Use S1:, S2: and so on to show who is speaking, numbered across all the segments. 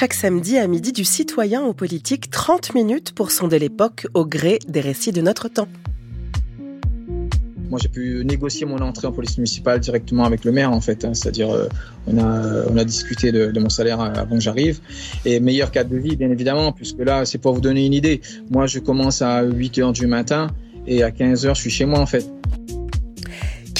S1: chaque samedi à midi du citoyen au politique, 30 minutes pour sonder l'époque au gré des récits de notre temps.
S2: Moi, j'ai pu négocier mon entrée en police municipale directement avec le maire, en fait. Hein. C'est-à-dire, euh, on, a, discuté de, mon salaire avant que j'arrive. Et meilleur cadre de vie, bien évidemment, puisque là, c'est pour vous donner une idée. Moi, je commence à 8 heures du matin et à 15 heures, je suis chez moi, en fait.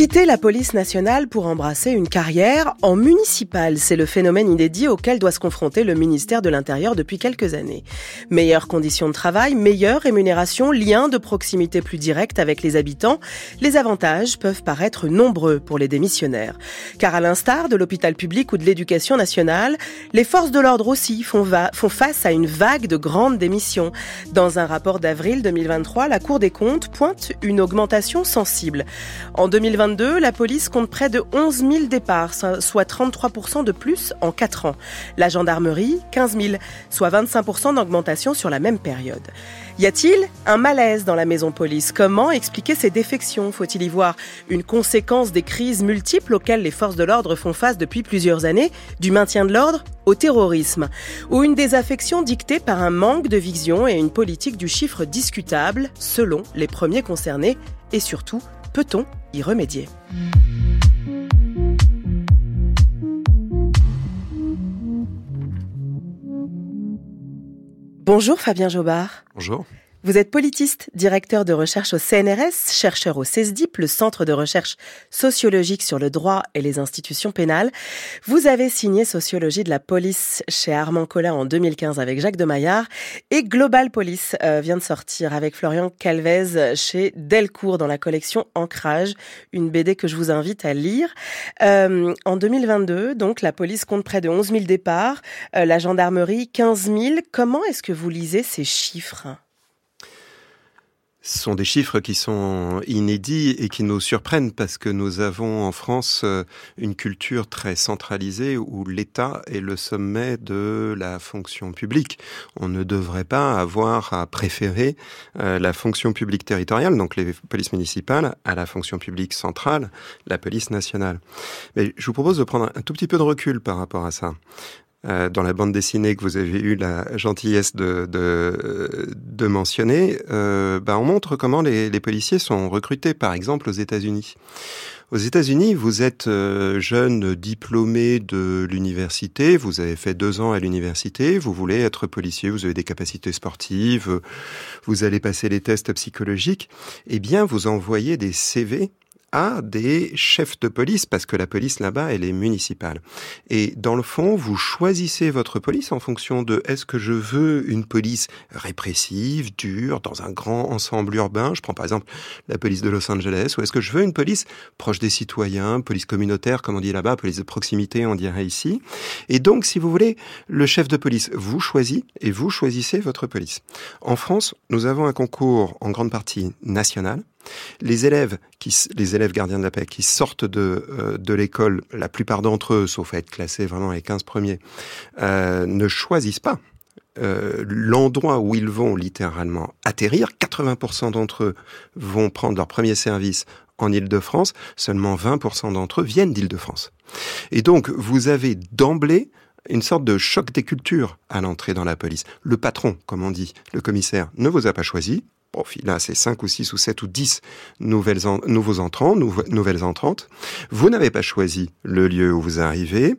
S1: Quitter la police nationale pour embrasser une carrière en municipal, c'est le phénomène inédit auquel doit se confronter le ministère de l'Intérieur depuis quelques années. Meilleures conditions de travail, meilleure rémunération, lien de proximité plus direct avec les habitants, les avantages peuvent paraître nombreux pour les démissionnaires. Car à l'instar de l'hôpital public ou de l'éducation nationale, les forces de l'ordre aussi font, font face à une vague de grandes démissions. Dans un rapport d'avril 2023, la Cour des comptes pointe une augmentation sensible. En 2022, la police compte près de 11 000 départs, soit 33% de plus en 4 ans. La gendarmerie, 15 000, soit 25% d'augmentation sur la même période. Y a-t-il un malaise dans la maison police? Comment expliquer ces défections? Faut-il y voir une conséquence des crises multiples auxquelles les forces de l'ordre font face depuis plusieurs années, du maintien de l'ordre au terrorisme, ou une désaffection dictée par un manque de vision et une politique du chiffre discutable, selon les premiers concernés, et surtout Peut-on y remédier Bonjour Fabien Jobard.
S3: Bonjour.
S1: Vous êtes politiste, directeur de recherche au CNRS, chercheur au CESDIP, le Centre de recherche sociologique sur le droit et les institutions pénales. Vous avez signé Sociologie de la police chez Armand Collin en 2015 avec Jacques de Maillard et Global Police euh, vient de sortir avec Florian Calvez chez Delcourt dans la collection Ancrage, une BD que je vous invite à lire. Euh, en 2022, donc, la police compte près de 11 000 départs, euh, la gendarmerie 15 000. Comment est-ce que vous lisez ces chiffres?
S3: Ce sont des chiffres qui sont inédits et qui nous surprennent parce que nous avons en France euh, une culture très centralisée où l'État est le sommet de la fonction publique. On ne devrait pas avoir à préférer euh, la fonction publique territoriale, donc les polices municipales, à la fonction publique centrale, la police nationale. Mais je vous propose de prendre un tout petit peu de recul par rapport à ça. Euh, dans la bande dessinée que vous avez eu la gentillesse de, de, de mentionner, euh, bah on montre comment les, les, policiers sont recrutés, par exemple aux États-Unis. Aux États-Unis, vous êtes euh, jeune diplômé de l'université, vous avez fait deux ans à l'université, vous voulez être policier, vous avez des capacités sportives, vous allez passer les tests psychologiques, eh bien, vous envoyez des CV à des chefs de police, parce que la police là-bas, elle est municipale. Et dans le fond, vous choisissez votre police en fonction de est-ce que je veux une police répressive, dure, dans un grand ensemble urbain, je prends par exemple la police de Los Angeles, ou est-ce que je veux une police proche des citoyens, police communautaire, comme on dit là-bas, police de proximité, on dirait ici. Et donc, si vous voulez, le chef de police vous choisit et vous choisissez votre police. En France, nous avons un concours en grande partie national, les élèves, qui, les élèves gardiens de la paix qui sortent de, euh, de l'école, la plupart d'entre eux, sauf à être classés vraiment les 15 premiers, euh, ne choisissent pas euh, l'endroit où ils vont littéralement atterrir. 80% d'entre eux vont prendre leur premier service en Île-de-France, seulement 20% d'entre eux viennent d'Île-de-France. Et donc, vous avez d'emblée une sorte de choc des cultures à l'entrée dans la police. Le patron, comme on dit, le commissaire, ne vous a pas choisi, Bon, là, c'est 5 ou 6 ou 7 ou 10 nouvelles nouveaux entrants, nouvelles entrantes. Vous n'avez pas choisi le lieu où vous arrivez.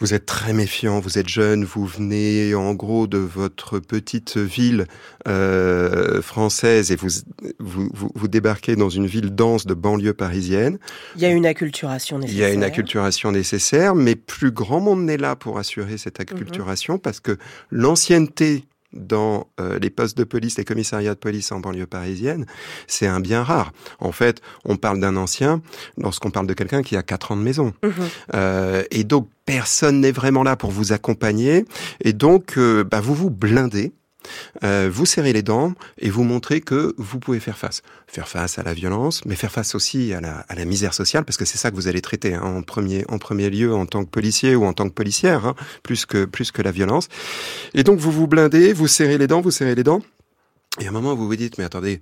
S3: Vous êtes très méfiant, vous êtes jeune, vous venez en gros de votre petite ville euh, française et vous, vous, vous, débarquez dans une ville dense de banlieue parisienne.
S1: Il y a une acculturation nécessaire.
S3: Il y a une acculturation nécessaire, mais plus grand monde n'est là pour assurer cette mhm. acculturation parce que l'ancienneté dans euh, les postes de police, les commissariats de police en banlieue parisienne, c'est un bien rare. En fait, on parle d'un ancien lorsqu'on parle de quelqu'un qui a quatre ans de maison. Mhm. Euh, et donc, personne n'est vraiment là pour vous accompagner. Et donc, euh, bah, vous vous blindez euh, vous serrez les dents et vous montrez que vous pouvez faire face. Faire face à la violence, mais faire face aussi à la, misère sociale, parce que c'est ça que vous allez traiter hein, en, premier, en premier lieu en tant que policier ou en tant que policière, hein, plus, que, plus que la violence. Et donc vous vous blindez, vous serrez les dents, vous serrez les dents, et à un moment vous vous dites, mais attendez,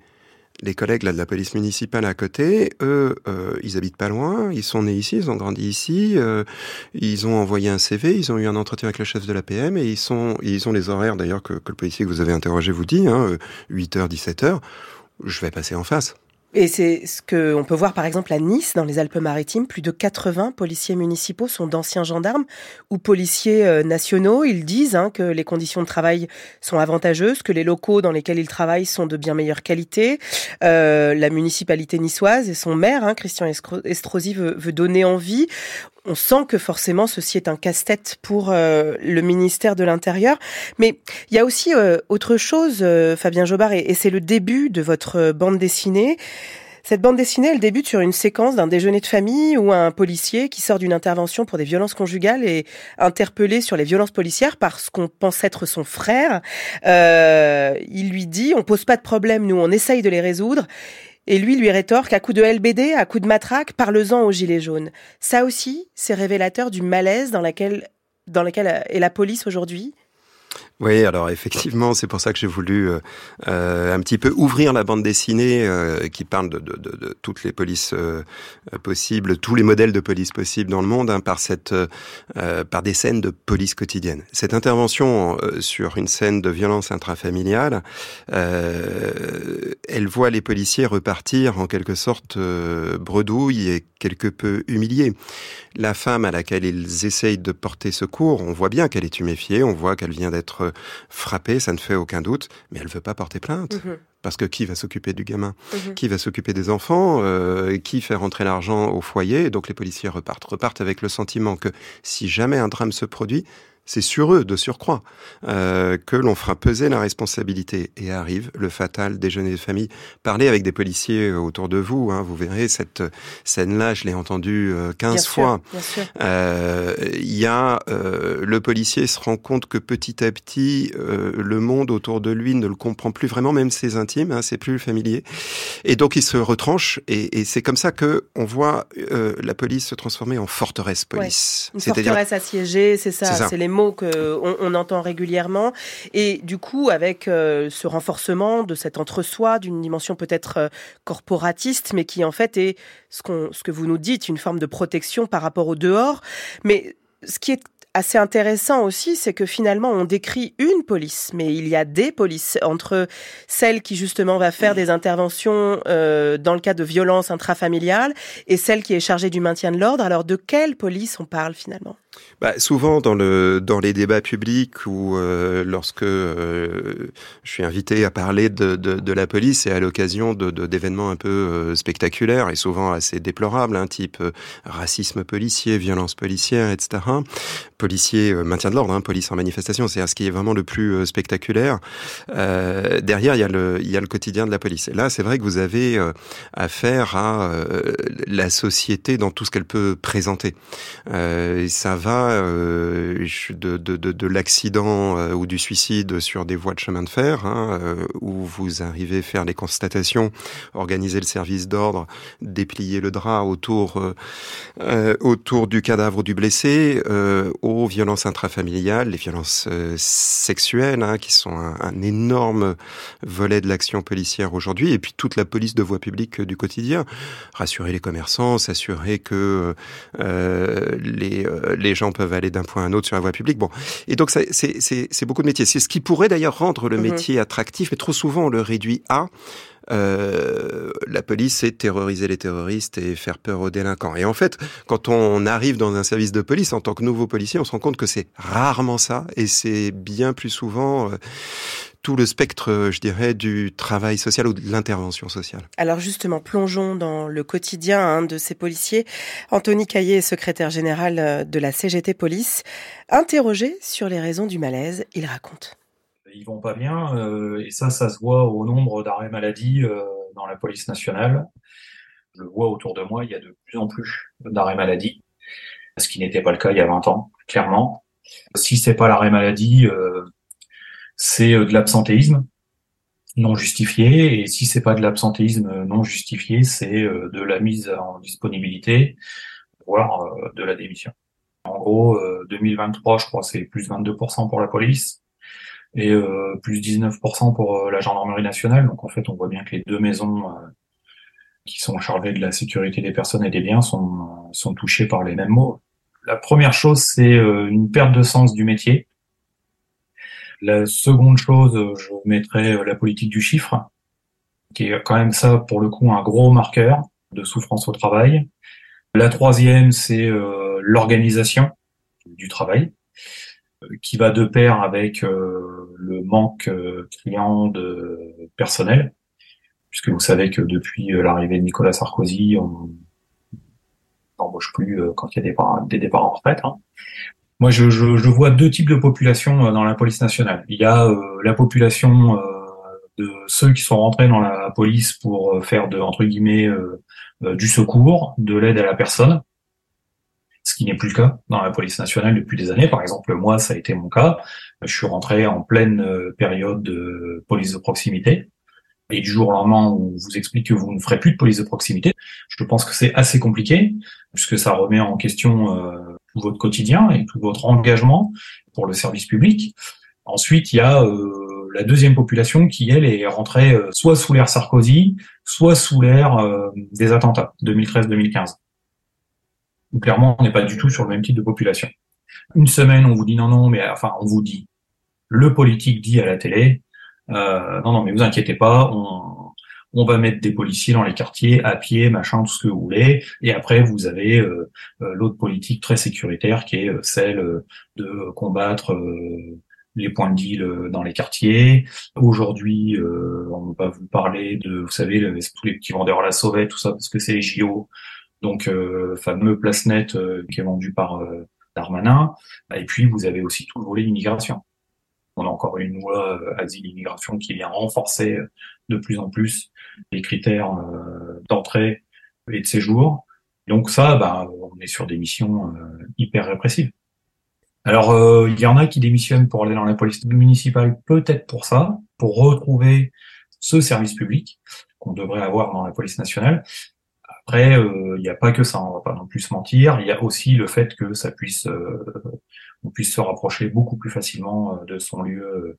S3: les collègues de la police municipale à côté, eux, euh, ils habitent pas loin, ils sont nés ici, ils ont grandi ici, euh, ils ont envoyé un CV, ils ont eu un entretien avec le chef de la PM et ils sont, ils ont les horaires d'ailleurs que, le policier que vous avez interrogé vous dit, hein, 8h, 17h. Je vais passer en face.
S1: Et c'est ce qu'on peut voir par exemple à Nice, dans les Alpes-Maritimes. Plus de 80 policiers municipaux sont d'anciens gendarmes ou policiers euh, nationaux. Ils disent hein, que les conditions de travail sont avantageuses, que les locaux dans lesquels ils travaillent sont de bien meilleure qualité. Euh, la municipalité niçoise et son maire, hein, Christian Estrosi, veut, veut donner envie on sent que forcément ceci est un casse-tête pour euh, le ministère de l'Intérieur. Mais il y a aussi euh, autre chose, euh, Fabien Jobard, et, c'est le début de votre bande dessinée. Cette bande dessinée, elle débute sur une séquence d'un déjeuner de famille où un policier qui sort d'une intervention pour des violences conjugales est interpellé sur les violences policières par ce qu'on pense être son frère. il lui dit, on pose pas de problème, nous on essaye de les résoudre. Et lui lui rétorque à coup de LBD, à coup de matraque, parle-en aux gilets jaunes. Ça aussi, c'est révélateur du malaise dans dans lequel est la police aujourd'hui?
S3: Oui, alors effectivement, c'est pour ça que j'ai voulu euh, euh, un petit peu ouvrir la bande dessinée euh, qui parle de, de, de, de, toutes les polices euh, possibles, tous les modèles de police possibles dans le monde, hein, par cette, euh, par des scènes de police quotidienne. Cette intervention sur une scène de violence intrafamiliale, elle voit les policiers repartir en quelque sorte bredouille et quelque peu humiliés. La femme à laquelle ils essayent de porter secours, on voit bien qu'elle est tuméfiée, on voit qu'elle vient d'être frappée, ça ne fait aucun doute, mais elle veut pas porter plainte. Mhm. Parce que qui va s'occuper du gamin mhm. Qui va s'occuper des enfants euh, Qui fait rentrer l'argent au foyer Donc les policiers repartent. Repartent avec le sentiment que si jamais un drame se produit, c'est sur eux de surcroît euh, que l'on fera peser la responsabilité. Et arrive le fatal déjeuner de famille. Parlez avec des policiers autour de vous, hein, vous verrez cette scène-là, je l'ai entendue euh, 15 fois. Euh, il y a euh, le policier se rend compte que petit à petit euh, le monde autour de lui ne le comprend plus vraiment, même ses intimes, hein, c'est plus familier. Et donc il se retranche et, et c'est comme ça que on voit la police se transformer en forteresse police.
S1: Ouais. Une forteresse assiégée, c'est ça, c'est les mots qu'on on entend régulièrement. Et du coup, avec euh, ce renforcement de cet entre-soi, d'une dimension peut-être euh, corporatiste, mais qui en fait est ce que vous nous dites, une forme de protection par rapport au dehors. Mais ce qui est assez intéressant aussi, c'est que finalement on décrit une police, mais il y a des polices entre celle qui justement va faire des interventions euh, dans le cas de violences intrafamiliales et celle qui est chargée du maintien de l'ordre. Alors de quelle police on parle finalement?
S3: Bah, souvent dans le dans les débats publics ou euh, lorsque euh, je suis invité à parler de, la police, c'est à l'occasion de, d'événements un peu euh, spectaculaires et souvent assez déplorables, hein, type racisme policier, violence policière, etc. Policier maintien de l'ordre, hein, police en manifestation, c'est ce qui est vraiment le plus spectaculaire. derrière, il y a le quotidien de la police. Et là, c'est vrai que vous avez affaire à la société dans tout ce qu'elle peut présenter. Euh, de, de, de, de l'accident euh, ou du suicide sur des voies de chemin de fer, hein, euh, où vous arrivez faire les constatations, organiser le service d'ordre, déplier le drap autour, autour du cadavre du blessé, aux violences intrafamiliales, les violences sexuelles, hein, qui sont un, un, énorme volet de l'action policière aujourd'hui, et puis toute la police de voie publique du quotidien. Rassurer les commerçants, s'assurer que les, les gens peuvent aller d'un point à un autre sur la voie publique. Bon, et donc c'est beaucoup de métiers. C'est ce qui pourrait d'ailleurs rendre le mhm. métier attractif, mais trop souvent on le réduit à euh, la police, c'est terroriser les terroristes et faire peur aux délinquants. Et en fait, quand on arrive dans un service de police en tant que nouveau policier, on se rend compte que c'est rarement ça, et c'est bien plus souvent euh, tout le spectre, je dirais, du travail social ou de l'intervention sociale.
S1: Alors justement, plongeons dans le quotidien hein, de ces policiers. Anthony Caillé, secrétaire général euh, de la CGT Police, interrogé sur les raisons du malaise, il raconte.
S4: Ils vont pas bien, euh, et ça, ça se voit au nombre d'arrêts maladie euh, dans la police nationale. Je le vois autour de moi, il y a de plus en plus d'arrêts maladie, ce qui n'était pas le cas il y a 20 ans, clairement. Si c'est pas l'arrêt maladie, euh, c'est de l'absentéisme non justifié. Et si c'est pas de l'absentéisme non justifié, c'est de la mise en disponibilité, voire de la démission. En gros, 2023, je crois, c'est plus 22% pour la police. Et plus 19% pour la gendarmerie nationale. Donc en fait, on voit bien que les deux maisons qui sont chargées de la sécurité des personnes et des biens sont, sont touchées par les mêmes mots. La première chose, c'est une perte de sens du métier. La seconde chose, je mettrais la politique du chiffre, qui est quand même ça, pour le coup, un gros marqueur de souffrance au travail. La troisième, c'est euh, l'organisation du travail, euh, qui va de pair avec euh, le manque criant de personnel, puisque vous savez que depuis l'arrivée de Nicolas Sarkozy, on n'embauche plus quand il y a des, départs en retraite. Hein. Moi, je, je, vois deux types de population dans la police nationale. Il y a la population de ceux qui sont rentrés dans la police pour faire de entre guillemets euh, du secours, de l'aide à la personne, ce qui n'est plus le cas dans la police nationale depuis des années. Par exemple, moi, ça a été mon cas. Je suis rentré en pleine euh, période de police de proximité. Et du jour au lendemain, on vous explique que vous ne ferez plus de police de proximité. Je pense que c'est assez compliqué, puisque ça remet en question euh, tout votre quotidien et tout votre engagement pour le service public. Ensuite, il y a la deuxième population qui, elle, est rentrée euh, soit sous l'ère Sarkozy, soit sous l'ère euh, des attentats 2013-2015. Clairement, on n'est pas du tout sur le même type de population. Une semaine, on vous dit non, non, mais enfin, on vous dit, le politique dit à la télé, euh, non, non, mais vous inquiétez pas, on, on va mettre des policiers dans les quartiers, à pied, machin, tout ce que vous voulez. Et après, vous avez l'autre politique très sécuritaire qui est celle de combattre les points de deal euh, dans les quartiers. Aujourd'hui, euh, on va vous parler de, vous savez, les petits vendeurs à la sauvette, tout ça, parce que c'est les JO. Donc, euh, fameux place net euh, qui est vendu par Darmanin. Et puis, vous avez aussi tout le volet immigration. On a encore une loi asile-immigration qui vient renforcer de plus en plus les critères d'entrée et de séjour. Donc ça, bah, on est sur des missions hyper répressives. Alors, euh, il y en a qui démissionnent pour aller dans la police municipale, peut-être pour ça, pour retrouver ce service public qu'on devrait avoir dans la police nationale. Après, euh, il n'y a pas que ça, on va pas non plus se mentir. Il y a aussi le fait que ça puisse, euh, on puisse se rapprocher beaucoup plus facilement de son lieu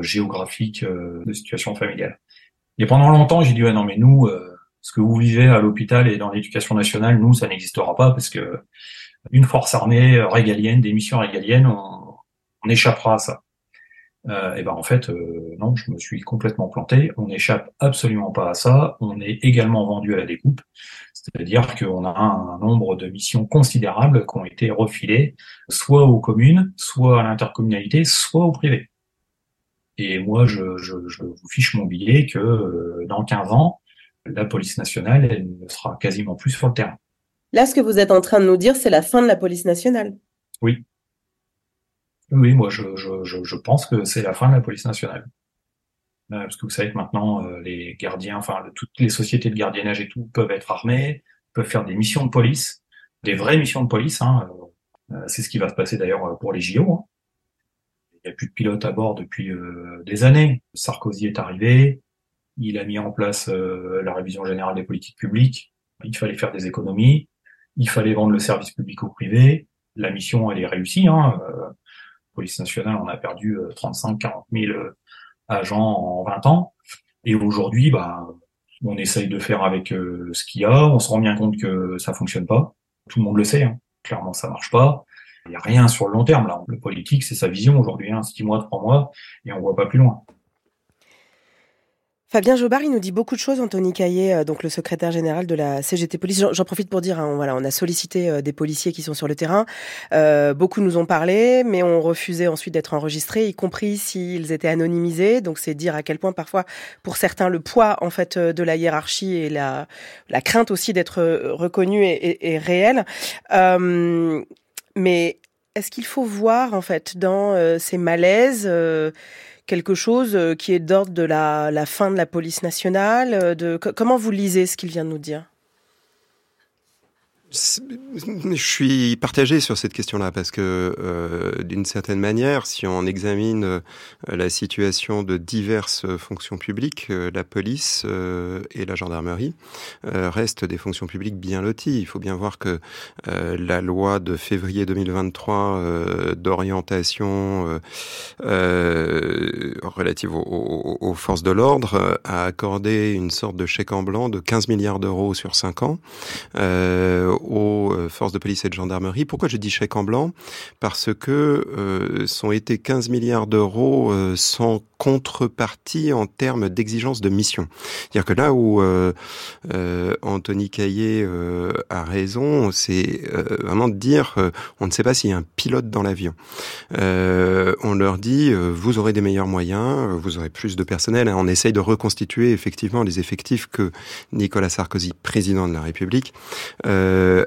S4: géographique de situation familiale. Et pendant longtemps, j'ai dit ah non mais nous, ce que vous vivez à l'hôpital et dans l'éducation nationale, nous, ça n'existera pas parce que une force armée régalienne, des missions régaliennes, on, échappera à ça. Euh, et ben en fait, euh, non, je me suis complètement planté. On n'échappe absolument pas à ça. On est également vendu à la découpe, c'est-à-dire qu'on a un, nombre de missions considérables qui ont été refilées, soit aux communes, soit à l'intercommunalité, soit au privé. Et moi, je, je, je, vous fiche mon billet que euh, dans 15 ans, la police nationale, elle ne sera quasiment plus sur le terrain.
S1: Là, ce que vous êtes en train de nous dire, c'est la fin de la police nationale.
S4: Oui. Oui, moi, je, pense que c'est la fin de la police nationale. Euh, parce que vous savez que maintenant, euh, les gardiens, enfin, toutes les sociétés de gardiennage et tout peuvent être armées, peuvent faire des missions de police, des vraies missions de police. Hein. Euh, c'est ce qui va se passer d'ailleurs pour les JO. Hein. Il n'y a plus de pilotes à bord depuis des années. Sarkozy est arrivé, il a mis en place la révision générale des politiques publiques. Il fallait faire des économies il fallait vendre le service public au privé. La mission, elle est réussie. Hein. Euh, police nationale, on a perdu 35-40 000 agents en 20 ans. Et aujourd'hui, bah, on essaye de faire avec euh, ce qu'il y a. On se rend bien compte que ça fonctionne pas. Tout le monde le sait. Hein. Clairement, ça marche pas. Il n'y a rien sur le long terme là. Le politique, c'est sa vision aujourd'hui, hein, six mois, trois mois, et on voit pas plus loin.
S1: Fabien Jobard, il nous dit beaucoup de choses, Anthony Caillé, euh, donc le secrétaire général de la CGT Police. J'en profite pour dire, hein, voilà, on a sollicité euh, des policiers qui sont sur le terrain. Euh, beaucoup nous ont parlé, mais ont refusé ensuite d'être enregistrés, y compris s'ils étaient anonymisés. Donc c'est dire à quel point parfois, pour certains, le poids en fait de la hiérarchie et la, la crainte aussi d'être reconnu est, est, réel. mais est-ce qu'il faut voir en fait dans ces malaises quelque chose euh, qui est d'ordre de la, fin de la police nationale euh, de, Comment vous lisez ce qu'il vient de nous dire?
S3: Je suis partagé sur cette question-là parce que euh, d'une certaine manière, si on examine euh, la situation de diverses fonctions publiques, euh, la police euh, et la gendarmerie restent des fonctions publiques bien loties. Il faut bien voir que la loi de février 2023 d'orientation relative aux, aux, forces de l'ordre a accordé une sorte de chèque en blanc de 15 milliards d'euros sur 5 ans aux euh, forces de police et de gendarmerie. Pourquoi je dis chèque en blanc? Parce que euh, sont été 15 milliards d'euros euh, sans contrepartie en termes d'exigence de mission. C'est-à-dire que là où euh, euh, Anthony Caillé euh, a raison, c'est vraiment de dire on ne sait pas s'il y a un pilote dans l'avion. on leur dit vous aurez des meilleurs moyens, vous aurez plus de personnel. On essaye de reconstituer effectivement les effectifs que Nicolas Sarkozy, président de la République,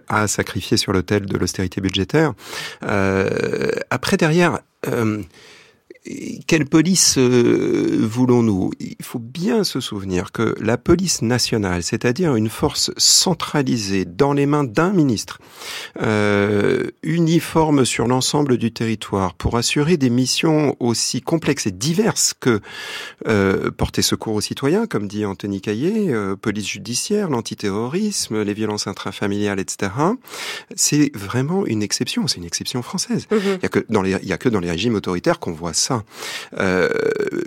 S3: a sacrifié sur l'autel de l'austérité budgétaire. après derrière quelle police euh, voulons-nous? Il faut bien se souvenir que la police nationale, c'est-à-dire une force centralisée dans les mains d'un ministre, euh, uniforme sur l'ensemble du territoire, pour assurer des missions aussi complexes et diverses que euh, porter secours aux citoyens, comme dit Anthony Caillé, euh, police judiciaire, l'antiterrorisme, les violences intrafamiliales, etc. C'est vraiment une exception, c'est une exception française. Mm-hmm. Il y a que dans les, il y a que dans les régimes autoritaires qu'on voit ça. Euh,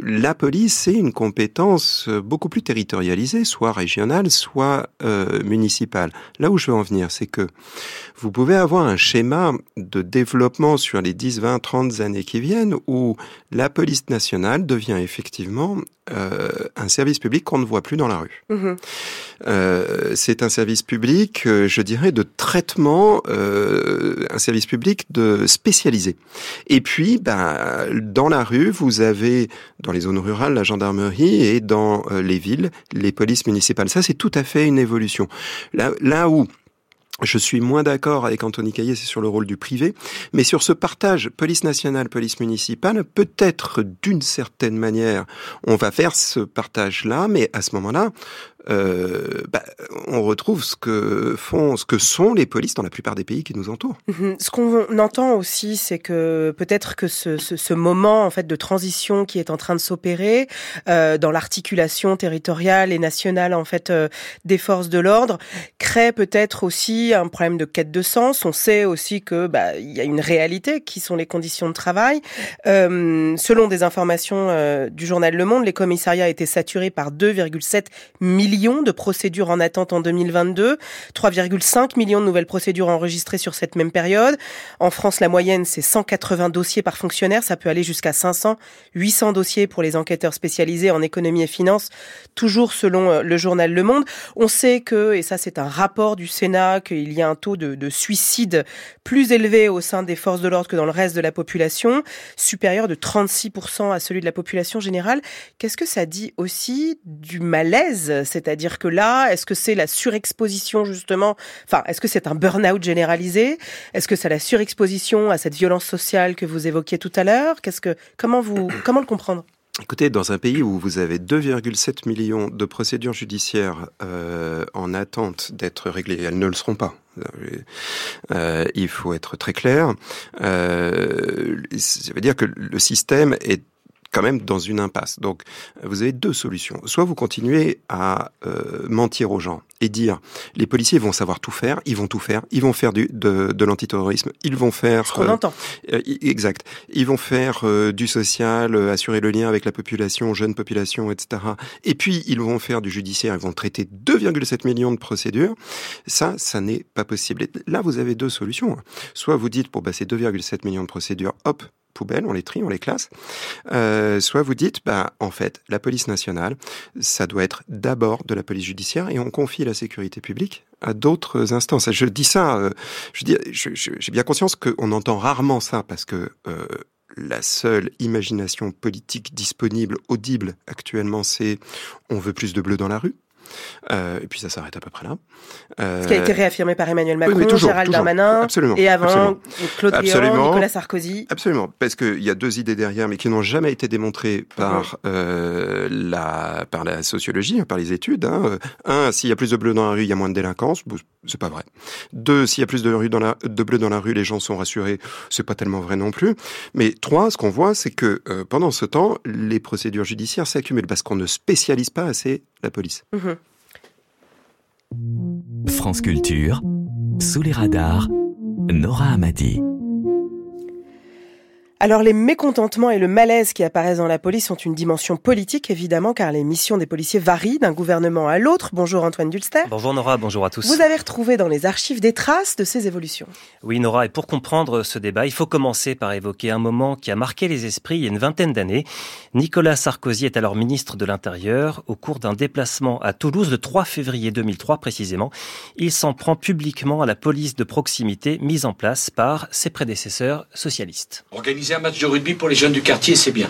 S3: la police, c'est une compétence beaucoup plus territorialisée, soit régionale, soit euh, municipale. Là où je veux en venir, c'est que vous pouvez avoir un schéma de développement sur les 10, 20, 30 années qui viennent où la police nationale devient effectivement euh, un service public qu'on ne voit plus dans la rue. Mmh. Euh, c'est un service public, euh, je dirais, de traitement, euh, un service public de spécialisé. Et puis, ben, dans la rue, vous avez dans les zones rurales la gendarmerie et dans euh, les villes les polices municipales. Ça, c'est tout à fait une évolution. Là, là où je suis moins d'accord avec Anthony Caillé, c'est sur le rôle du privé, mais sur ce partage police nationale, police municipale, peut-être d'une certaine manière, on va faire ce partage-là, mais à ce moment-là, euh, bah, on retrouve ce que font, ce que sont les polices dans la plupart des pays qui nous entourent.
S1: Mhm. Ce qu'on entend aussi, c'est que peut-être que ce, ce, ce, moment en fait de transition qui est en train de s'opérer euh, dans l'articulation territoriale et nationale en fait euh, des forces de l'ordre crée peut-être aussi un problème de quête de sens. On sait aussi que bah, il y a une réalité qui sont les conditions de travail. Euh, selon des informations euh, du journal Le Monde, les commissariats étaient saturés par 2,7 millions de procédures en attente en 2022, 3,5 millions de nouvelles procédures enregistrées sur cette même période. En France, la moyenne, c'est 180 dossiers par fonctionnaire. Ça peut aller jusqu'à 500, 800 dossiers pour les enquêteurs spécialisés en économie et finance, toujours selon euh, le journal Le Monde. On sait que, et ça c'est un rapport du Sénat, qu'il y a un taux de, de suicide plus élevé au sein des forces de l'ordre que dans le reste de la population, supérieur de 36% à celui de la population générale. Qu'est-ce que ça dit aussi du malaise c'est-à-dire que là, est-ce que c'est la surexposition justement? Enfin, est-ce que c'est un burn-out généralisé? Est-ce que c'est la surexposition à cette violence sociale que vous évoquiez tout à l'heure? Qu'est-ce que comment vous comment le comprendre?
S3: Écoutez, dans un pays où vous avez 2,7 millions de procédures judiciaires euh, en attente d'être réglées, elles ne le seront pas. Euh, il faut être très clair. Euh, ça veut dire que le système est quand même dans une impasse. Donc, vous avez deux solutions. Soit vous continuez à euh, mentir aux gens et dire les policiers vont savoir tout faire, ils vont tout faire, ils vont faire du, de, de l'antiterrorisme, ils vont faire.
S1: Ce qu'on euh, entend.
S3: Euh, exact. Ils vont faire euh, du social, euh, assurer le lien avec la population, jeune population, etc. Et puis ils vont faire du judiciaire, ils vont traiter 2,7 millions de procédures. Ça, ça n'est pas possible. Et là, vous avez deux solutions. Soit vous dites pour bah, ces 2,7 millions de procédures, hop, poubelle, on les trie, on les classe. Euh, soit vous dites, bah, en fait, la police nationale, ça doit être d'abord de la police judiciaire et on confie la sécurité publique à d'autres instances. Je dis ça, euh, je dis, j'ai bien conscience qu'on entend rarement ça parce que euh, la seule imagination politique disponible, audible actuellement, c'est on veut plus de bleu dans la rue. Euh, et puis ça s'arrête à peu près là.
S1: Ce qui a été réaffirmé par Emmanuel Macron, Gérald Darmanin, et avant Claude Guillaume, Nicolas Sarkozy.
S3: Absolument, parce qu'il y a deux idées derrière, mais qui n'ont jamais été démontrées par la par la sociologie, par les études. Hein. Un, s'il y a plus de bleus dans la rue, il y a moins de délinquance. C'est pas vrai. Deux, s'il y a plus de, rue dans la, de bleus dans la rue, les gens sont rassurés. C'est pas tellement vrai non plus. Mais trois, ce qu'on voit, c'est que pendant ce temps, les procédures judiciaires s'accumulent parce qu'on ne spécialise pas assez la police.
S1: Mhm.
S5: France Culture, sous les radars, Nora Amadi.
S1: Alors les mécontentements et le malaise qui apparaissent dans la police ont une dimension politique évidemment car les missions des policiers varient d'un gouvernement à l'autre. Bonjour Antoine Dulster.
S6: Bonjour Nora, bonjour à tous.
S1: Vous avez retrouvé dans les archives des traces de ces évolutions.
S6: Oui Nora, et pour comprendre ce débat, il faut commencer par évoquer un moment qui a marqué les esprits il y a une vingtaine d'années. Nicolas Sarkozy est alors ministre de l'Intérieur. Au cours d'un déplacement à Toulouse le 3 février 2003 précisément, il s'en prend publiquement à la police de proximité mise en place par ses prédécesseurs socialistes
S7: un match de rugby pour les jeunes du quartier, c'est bien.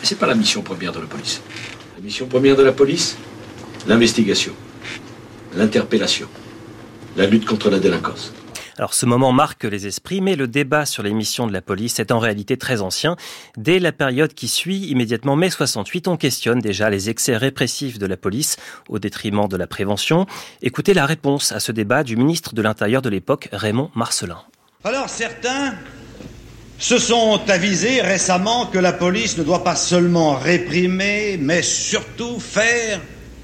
S7: Mais c'est pas la mission première de la police. La mission première de la police, l'investigation, l'interpellation, la lutte contre la délinquance.
S6: Alors ce moment marque les esprits, mais le débat sur les missions de la police est en réalité très ancien. Dès la période qui suit, immédiatement mai 68, on questionne déjà les excès répressifs de la police au détriment de la prévention. Écoutez la réponse à ce débat du ministre de l'Intérieur de l'époque, Raymond Marcelin.
S8: Alors certains se sont avisés récemment que la police ne doit pas seulement réprimer, mais surtout faire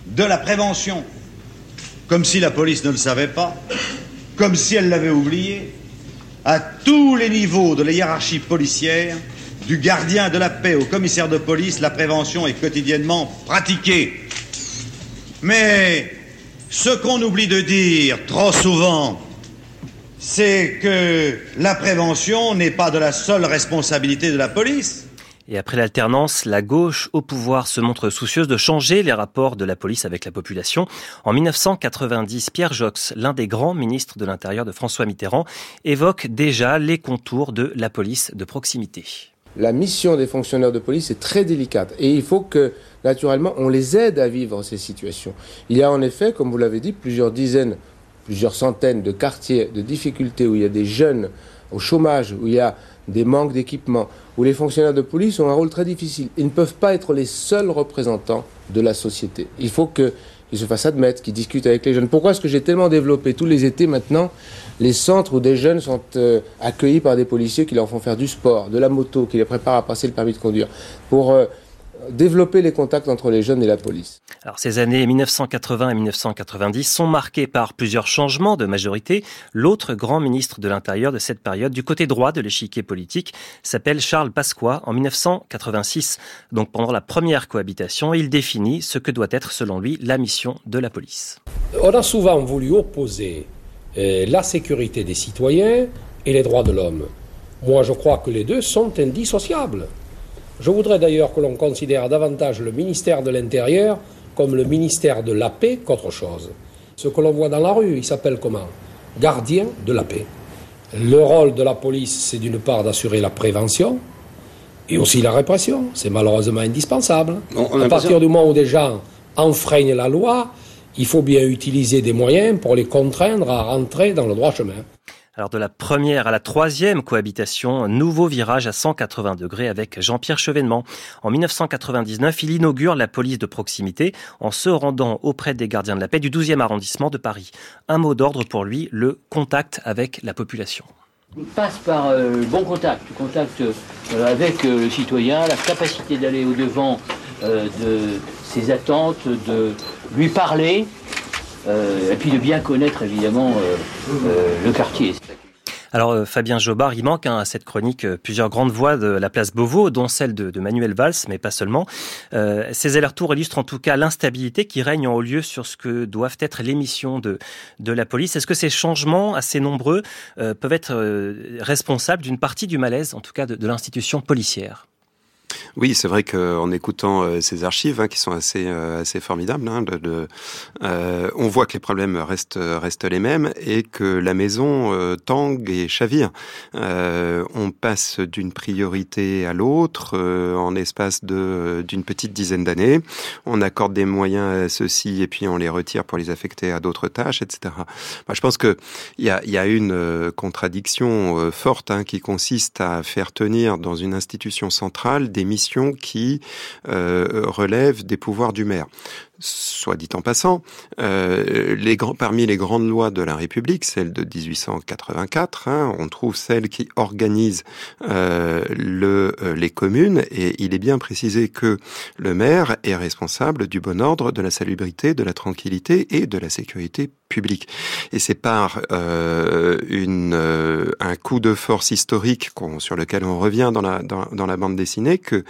S8: de la prévention. Comme si la police ne le savait pas, comme si elle l'avait oublié. À tous les niveaux de la hiérarchie policière, du gardien de la paix au commissaire de police, la prévention est quotidiennement pratiquée. Mais ce qu'on oublie de dire trop souvent, c'est que la prévention n'est pas de la seule responsabilité de la police.
S6: Et après l'alternance, la gauche au pouvoir se montre soucieuse de changer les rapports de la police avec la population. En 1990, Pierre Jox, l'un des grands ministres de l'Intérieur de François Mitterrand, évoque déjà les contours de la police de proximité.
S9: La mission des fonctionnaires de police est très délicate et il faut que, naturellement, on les aide à vivre ces situations. Il y a en effet, comme vous l'avez dit, plusieurs dizaines plusieurs centaines de quartiers de difficultés où il y a des jeunes au chômage, où il y a des manques d'équipement, où les fonctionnaires de police ont un rôle très difficile. Ils ne peuvent pas être les seuls représentants de la société. Il faut qu'ils se fassent admettre, qu'ils discutent avec les jeunes. Pourquoi est-ce que j'ai tellement développé tous les étés maintenant les centres où des jeunes sont euh, accueillis par des policiers qui leur font faire du sport, de la moto, qui les préparent à passer le permis de conduire, pour euh, développer les contacts entre les jeunes et la police.
S6: Alors ces années 1980 et 1990 sont marquées par plusieurs changements de majorité. L'autre grand ministre de l'Intérieur de cette période, du côté droit de l'échiquier politique, s'appelle Charles Pasqua en 1986. Donc pendant la première cohabitation, il définit ce que doit être selon lui la mission de la police.
S10: On a souvent voulu opposer euh, la sécurité des citoyens et les droits de l'homme. Moi je crois que les deux sont indissociables. Je voudrais d'ailleurs que l'on considère davantage le ministère de l'Intérieur comme le ministère de la paix qu'autre chose. Ce que l'on voit dans la rue, il s'appelle comment? Gardien de la paix. Le rôle de la police, c'est d'une part d'assurer la prévention et aussi la répression. C'est malheureusement indispensable. à partir du moment où des gens enfreignent la loi, il faut bien utiliser des moyens pour les contraindre à rentrer dans le droit chemin.
S6: Alors de la première à la troisième cohabitation, nouveau virage à 180 degrés avec Jean-Pierre Chevènement. En 1999, il inaugure la police de proximité en se rendant auprès des gardiens de la paix du 12e arrondissement de Paris. Un mot d'ordre pour lui, le contact avec la population.
S11: Il passe par euh, le bon contact, le contact euh, avec euh, le citoyen, la capacité d'aller au-devant de ses attentes, de lui parler, et puis de bien connaître évidemment euh, euh, le quartier.
S6: Alors Fabien Jobard, il manque hein, à cette chronique plusieurs grandes voix de la place Beauvau, dont celle de, Manuel Valls, mais pas seulement. ces allers-retours illustrent en tout cas l'instabilité qui règne en haut lieu sur ce que doivent être les missions de, de la police. Est-ce que ces changements assez nombreux peuvent être responsables d'une partie du malaise, en tout cas de l'institution policière?
S3: Oui, c'est vrai qu'en écoutant euh, ces archives, hein, qui sont assez euh, assez formidables, hein, euh, on voit que les problèmes restent restent les mêmes et que la maison tangue et chavire. on passe d'une priorité à l'autre en espace d'une petite dizaine d'années. On accorde des moyens à ceux-ci et puis on les retire pour les affecter à d'autres tâches, etc. Moi, je pense que il y a, y a une contradiction forte hein, qui consiste à faire tenir dans une institution centrale des missions qui euh, relèvent des pouvoirs du maire soit dit en passant, euh, les grands, parmi les grandes lois de la République, celle de 1884, hein, on trouve celle qui organise euh, le, euh, les communes, et il est bien précisé que le maire est responsable du bon ordre, de la salubrité, de la tranquillité et de la sécurité publique. Et c'est par euh, une, euh, un coup de force historique sur lequel on revient dans la, dans, la bande dessinée que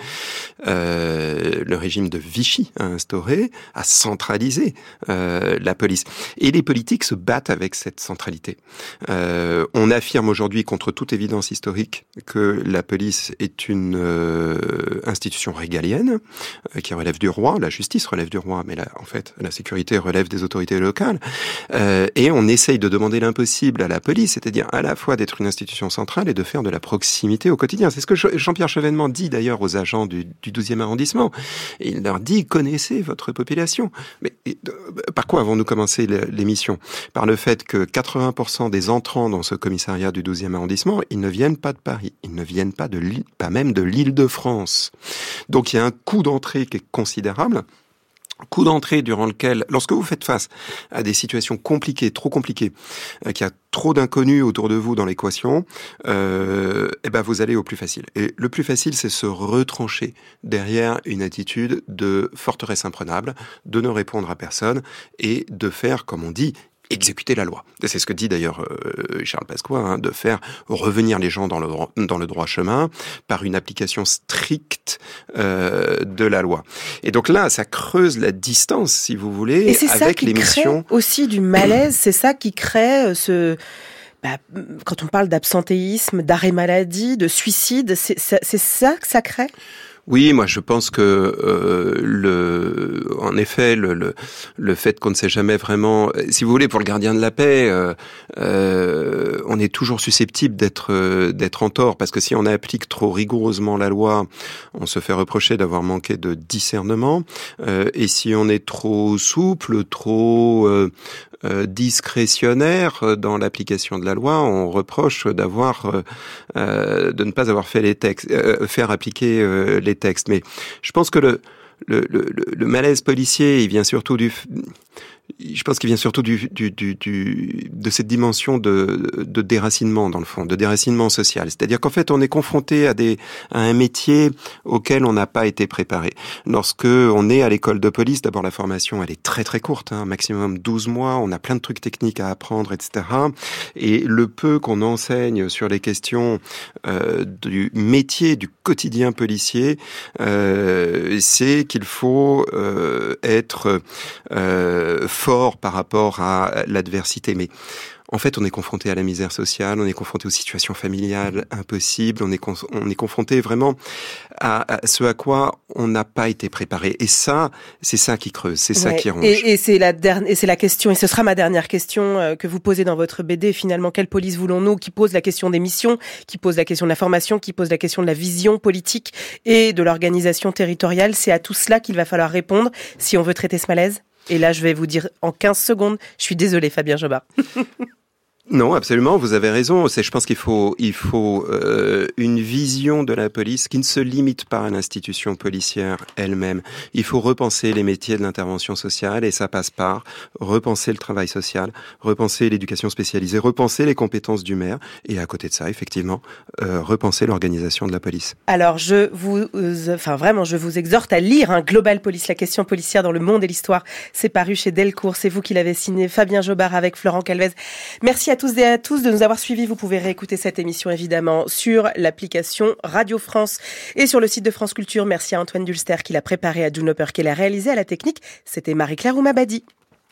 S3: le régime de Vichy a instauré, centraliser euh, la police. Et les politiques se battent avec cette centralité. Euh, on affirme aujourd'hui, contre toute évidence historique, que la police est une euh, institution régalienne euh, qui relève du roi, la justice relève du roi, mais là, en fait, la sécurité relève des autorités locales. Euh, et on essaye de demander l'impossible à la police, c'est-à-dire à la fois d'être une institution centrale et de faire de la proximité au quotidien. C'est ce que Jean-Pierre Chevènement dit d'ailleurs aux agents du, du 12e arrondissement. Il leur dit, connaissez votre population mais par quoi avons-nous commencé l'émission? Par le fait que 80% des entrants dans ce commissariat du 12e arrondissement, ils ne viennent pas de Paris, ils ne viennent pas de pas même de l'île de France. Donc il y a un coût d'entrée qui est considérable coup d'entrée durant lequel, lorsque vous faites face à des situations compliquées, trop compliquées, euh, qu'il y a trop d'inconnus autour de vous dans l'équation, euh, eh ben vous allez au plus facile. Et le plus facile, c'est se retrancher derrière une attitude de forteresse imprenable, de ne répondre à personne et de faire, comme on dit, exécuter la loi. C'est ce que dit d'ailleurs euh, Charles Pasqua, hein, de faire revenir les gens dans le, droit, dans le droit chemin par une application stricte euh, de la loi. Et donc là, ça creuse la distance, si vous voulez,
S1: Et avec les missions. aussi du malaise, c'est ça qui crée euh, ce... Bah, quand on parle d'absentéisme, d'arrêt maladie, de suicide, c'est ça que ça crée?
S3: Oui, moi je pense que euh, le, en effet, le, le, le fait qu'on ne sait jamais vraiment, si vous voulez, pour le gardien de la paix, euh, euh, on est toujours susceptible d'être euh, d'être en tort. Parce que si on applique trop rigoureusement la loi, on se fait reprocher d'avoir manqué de discernement, euh, et si on est trop souple, trop discrétionnaire dans l'application de la loi, on reproche d'avoir de ne pas avoir fait les textes, faire appliquer les textes. Mais je pense que le, le, le, le malaise policier, il vient surtout du, je pense qu'il vient surtout du, du, du, du, de cette dimension de, de déracinement dans le fond, de déracinement social. C'est-à-dire qu'en fait, on est confronté à, des, à un métier auquel on n'a pas été préparé. Lorsque on est à l'école de police, d'abord la formation, elle est très très courte, hein, maximum 12 mois. On a plein de trucs techniques à apprendre, etc. Et le peu qu'on enseigne sur les questions euh, du métier, du quotidien policier, euh, c'est qu'il faut euh, être euh, fort par rapport à l'adversité. Mais en fait, on est confronté à la misère sociale, on est confronté aux situations familiales impossibles, on est, on est confronté vraiment à, ce à quoi on n'a pas été préparé. Et ça, c'est ça qui creuse, c'est ça qui ronge.
S1: Et, c'est la dernière, et c'est la question, et ce sera ma dernière question euh, que vous posez dans votre BD. Finalement, quelle police voulons-nous Qui pose la question des missions, qui pose la question de la formation, qui pose la question de la vision politique et de l'organisation territoriale? C'est à tout cela qu'il va falloir répondre si on veut traiter ce malaise. Et là, je vais vous dire en 15 secondes, je suis désolé, Fabien Jobard.
S3: Non, absolument, vous avez raison. C'est, je pense qu'il faut, il faut euh, une vision de la police qui ne se limite pas à l'institution policière elle-même. Il faut repenser les métiers de l'intervention sociale et ça passe par repenser le travail social, repenser l'éducation spécialisée, repenser les compétences du maire et à côté de ça, effectivement, euh, repenser l'organisation de la police.
S1: Alors, je vous, euh, enfin vraiment, je vous exhorte à lire un Global Police, la question policière dans le monde et l'histoire. C'est paru chez Delcourt. C'est vous qui l'avez signé, Fabien Jobard avec Florent Calvez. Merci tous et à tous de nous avoir suivis. Vous pouvez réécouter cette émission évidemment sur l'application Radio France et sur le site de France Culture. Merci à Antoine Dulster qui l'a préparé, à June Hopper qui l'a réalisé à la technique. C'était Marie-Claire Oumabadi.